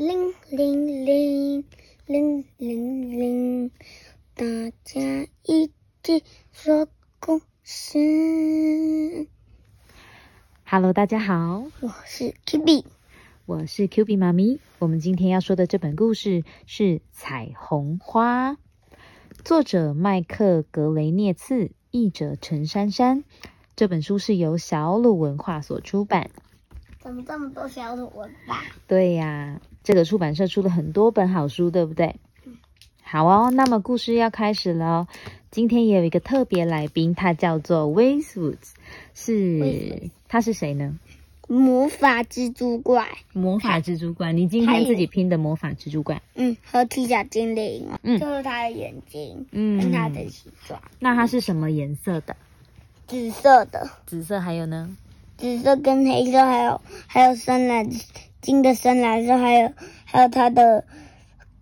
铃铃铃铃铃铃，大家一起说故事。Hello，大家好，我是 Q B，我是 Q B 妈咪。我们今天要说的这本故事是《彩虹花》，作者麦克格雷涅茨，译者陈珊珊。这本书是由小鲁文化所出版。怎么这么多小鲁文吧？对呀，这个出版社出了很多本好书，对不对？好哦，那么故事要开始了。今天也有一个特别来宾，他叫做 Westwoods，是他是谁呢？魔法蜘蛛怪，魔法蜘蛛怪，你今天自己拼的魔法蜘蛛怪。嗯，合体小精灵，嗯就是他的眼睛，嗯跟他的形状，那它是什么颜色的？紫色的，紫色还有呢？紫色跟黑色，还有还有深蓝金的深蓝色，还有还有它的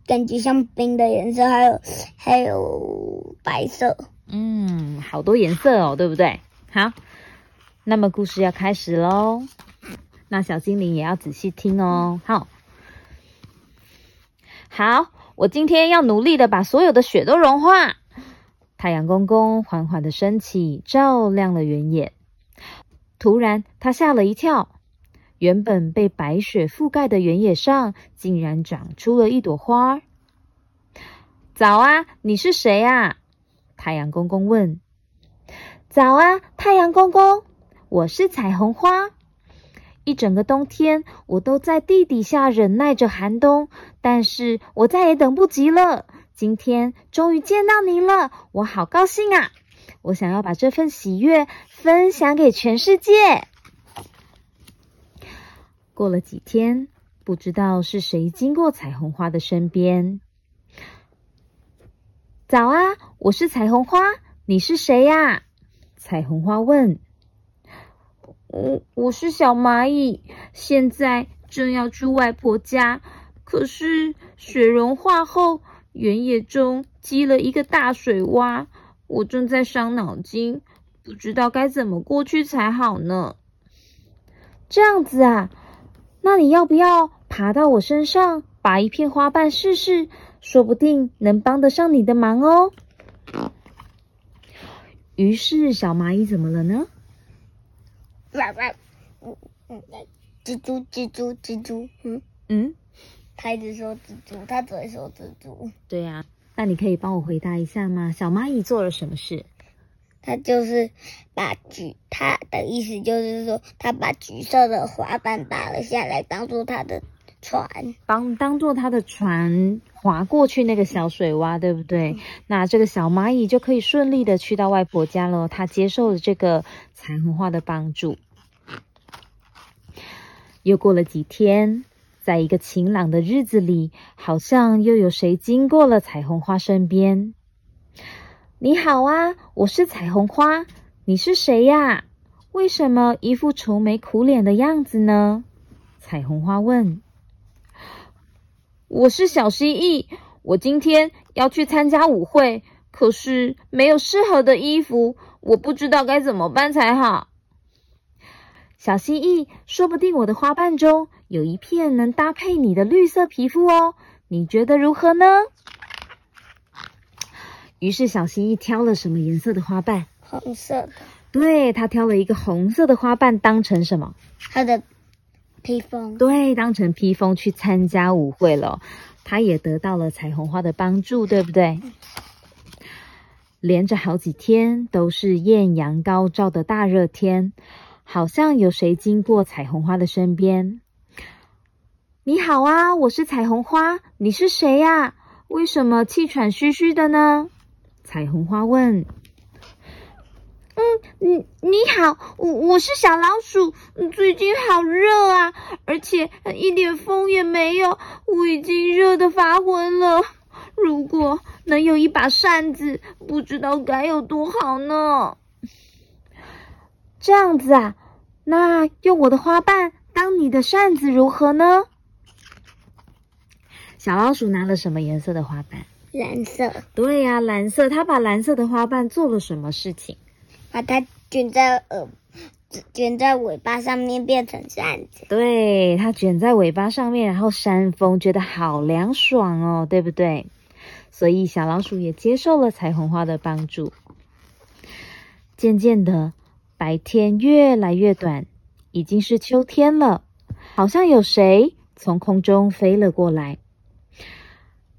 感觉像冰的颜色，还有还有白色。嗯，好多颜色哦，对不对？好，那么故事要开始喽。那小精灵也要仔细听哦。好，好，我今天要努力的把所有的雪都融化。太阳公公缓缓的升起，照亮了原野。突然，他吓了一跳。原本被白雪覆盖的原野上，竟然长出了一朵花。早啊，你是谁啊？太阳公公问。早啊，太阳公公，我是彩虹花。一整个冬天，我都在地底下忍耐着寒冬，但是我再也等不及了。今天终于见到你了，我好高兴啊！我想要把这份喜悦分享给全世界。过了几天，不知道是谁经过彩虹花的身边。早啊，我是彩虹花，你是谁呀？彩虹花问。我我是小蚂蚁，现在正要去外婆家，可是雪融化后，原野中积了一个大水洼，我正在伤脑筋，不知道该怎么过去才好呢。这样子啊，那你要不要爬到我身上，拔一片花瓣试试？说不定能帮得上你的忙哦。于是，小蚂蚁怎么了呢？哇哇，嗯嗯，蜘蛛蜘蛛蜘蛛，嗯，嗯，它一直说蜘蛛，它只会说蜘蛛，对呀、那你可以帮我回答一下吗？小蚂蚁做了什么事？它就是把橘，他的意思就是说，他把橘色的滑板打了下来，当做他的船。帮当做他的船划过去那个小水洼，对不对？那这个小蚂蚁就可以顺利的去到外婆家了。他接受了这个彩虹花的帮助。又过了几天，在一个晴朗的日子里，好像又有谁经过了彩虹花身边。你好啊，我是彩虹花，你是谁呀？为什么一副愁眉苦脸的样子呢？彩虹花问。我是小蜥蜴，我今天要去参加舞会，可是没有适合的衣服，我不知道该怎么办才好。小蜥蜴，说不定我的花瓣中有一片能搭配你的绿色皮肤哦，你觉得如何呢？于是小蜥蜴挑了什么颜色的花瓣？红色的，对，他挑了一个红色的花瓣当成什么？他的披风。对，当成披风去参加舞会了。他也得到了彩虹花的帮助，对不对？连着好几天都是艳阳高照的大热天，好像有谁经过彩虹花的身边。你好啊，我是彩虹花，你是谁呀、为什么气喘吁吁的呢？彩虹花问。嗯，你你好，我我是小老鼠。最近好热啊，而且一点风也没有，我已经热得发昏了。如果能有一把扇子，不知道该有多好呢。这样子啊，那用我的花瓣当你的扇子如何呢？小老鼠拿了什么颜色的花瓣？蓝色，对呀、蓝色。它把蓝色的花瓣做了什么事情？把它卷在耳卷在尾巴上面变成扇子。对，它卷在尾巴上面，然后扇风，觉得好凉爽哦，对不对？所以小老鼠也接受了彩虹花的帮助。渐渐的，白天越来越短，已经是秋天了。好像有谁从空中飞了过来。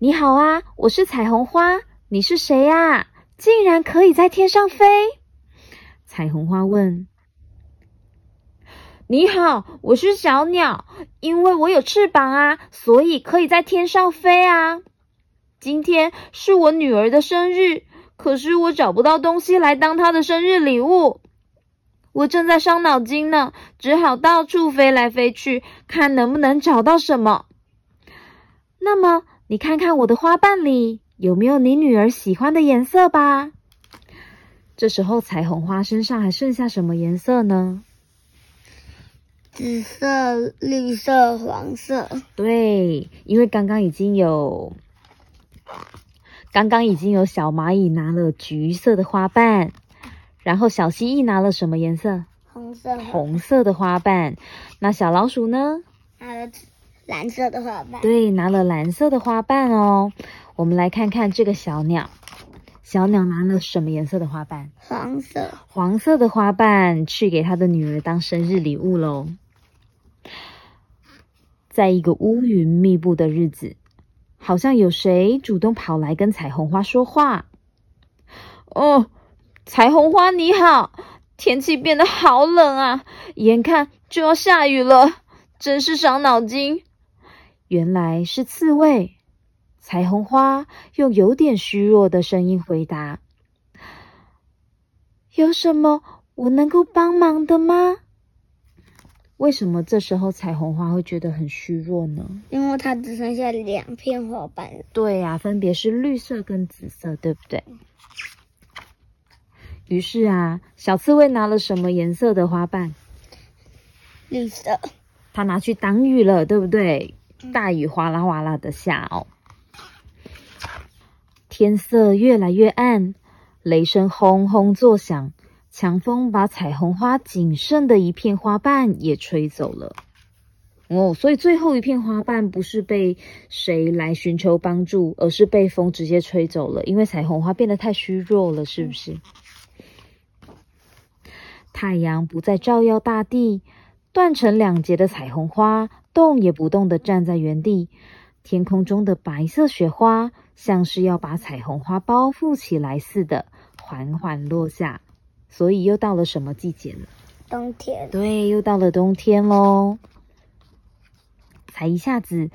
你好啊，我是彩虹花，你是谁呀？竟然可以在天上飞？彩虹花问。你好，我是小鸟，因为我有翅膀啊，所以可以在天上飞啊。今天是我女儿的生日，可是我找不到东西来当她的生日礼物。我正在伤脑筋呢，只好到处飞来飞去，看能不能找到什么。那么，你看看我的花瓣里有没有你女儿喜欢的颜色吧？这时候，彩虹花身上还剩下什么颜色呢？紫色、绿色、黄色。对，因为刚刚已经有，刚刚已经有小蚂蚁拿了橘色的花瓣。然后小蜥蜴拿了什么颜色？红色。红色的花瓣。那小老鼠呢？拿了蓝色的花瓣。对，拿了蓝色的花瓣哦。我们来看看这个小鸟，小鸟拿了什么颜色的花瓣？黄色。黄色的花瓣去给他的女儿当生日礼物喽。在一个乌云密布的日子，好像有谁主动跑来跟彩虹花说话。哦。彩虹花你好，天气变得好冷啊，眼看就要下雨了，真是伤脑筋。原来是刺猬。彩虹花用有点虚弱的声音回答：“有什么我能够帮忙的吗？”为什么这时候彩虹花会觉得很虚弱呢？因为它只剩下两片花瓣了。对呀，分别是绿色跟紫色，对不对？于是啊，小刺猬拿了什么颜色的花瓣？绿色。它拿去挡雨了，对不对？大雨哗啦哗啦的下哦。天色越来越暗，雷声轰轰作响，强风把彩虹花仅剩的一片花瓣也吹走了。哦，所以最后一片花瓣不是被谁来寻求帮助，而是被风直接吹走了，因为彩虹花变得太虚弱了，是不是？太阳不再照耀大地，断成两截的彩虹花动也不动的站在原地。天空中的白色雪花像是要把彩虹花包覆起来似的，缓缓落下。所以又到了什么季节呢？冬天。对，又到了冬天喽。才一下子，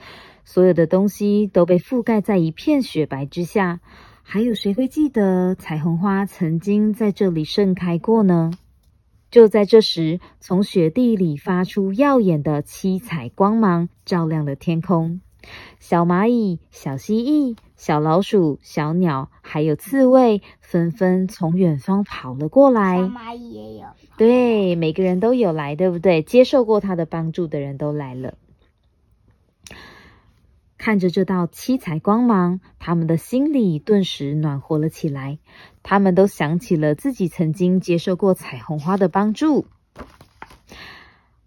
所有的东西都被覆盖在一片雪白之下。还有谁会记得彩虹花曾经在这里盛开过呢？就在这时，从雪地里发出耀眼的七彩光芒，照亮了天空。小蚂蚁、小蜥蜴、小老鼠、小鸟，还有刺猬，纷纷从远方跑了过来。小蚂蚁也有。对，每个人都有来，对不对？接受过他的帮助的人都来了。看着这道七彩光芒，他们的心里顿时暖和了起来。他们都想起了自己曾经接受过彩虹花的帮助。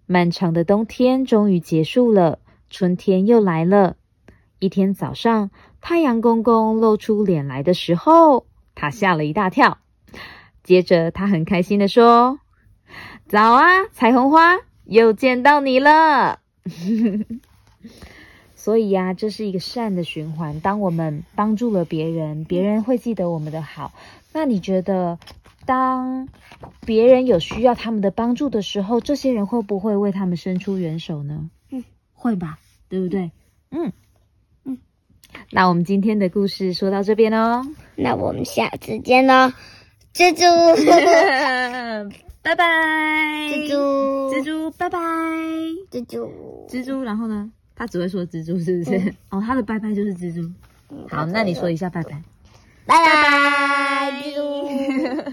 漫长的冬天终于结束了，春天又来了。一天早上，太阳公公露出脸来的时候，他吓了一大跳。接着，他很开心的说：“早啊，彩虹花，又见到你了。” 所以呀，这是一个善的循环。当我们帮助了别人，别人会记得我们的好。那你觉得，当别人有需要他们的帮助的时候，这些人会不会为他们伸出援手呢？嗯，会吧，对不对？嗯嗯。那我们今天的故事说到这边哦。那我们下次见喽，蜘蛛，拜拜，蜘蛛，蜘蛛，拜拜，蜘蛛，蜘蛛，然后呢？他只会说蜘蛛，是不是？哦，他的拜拜就是蜘蛛。好，那你说一下拜拜。拜拜，蜘蛛。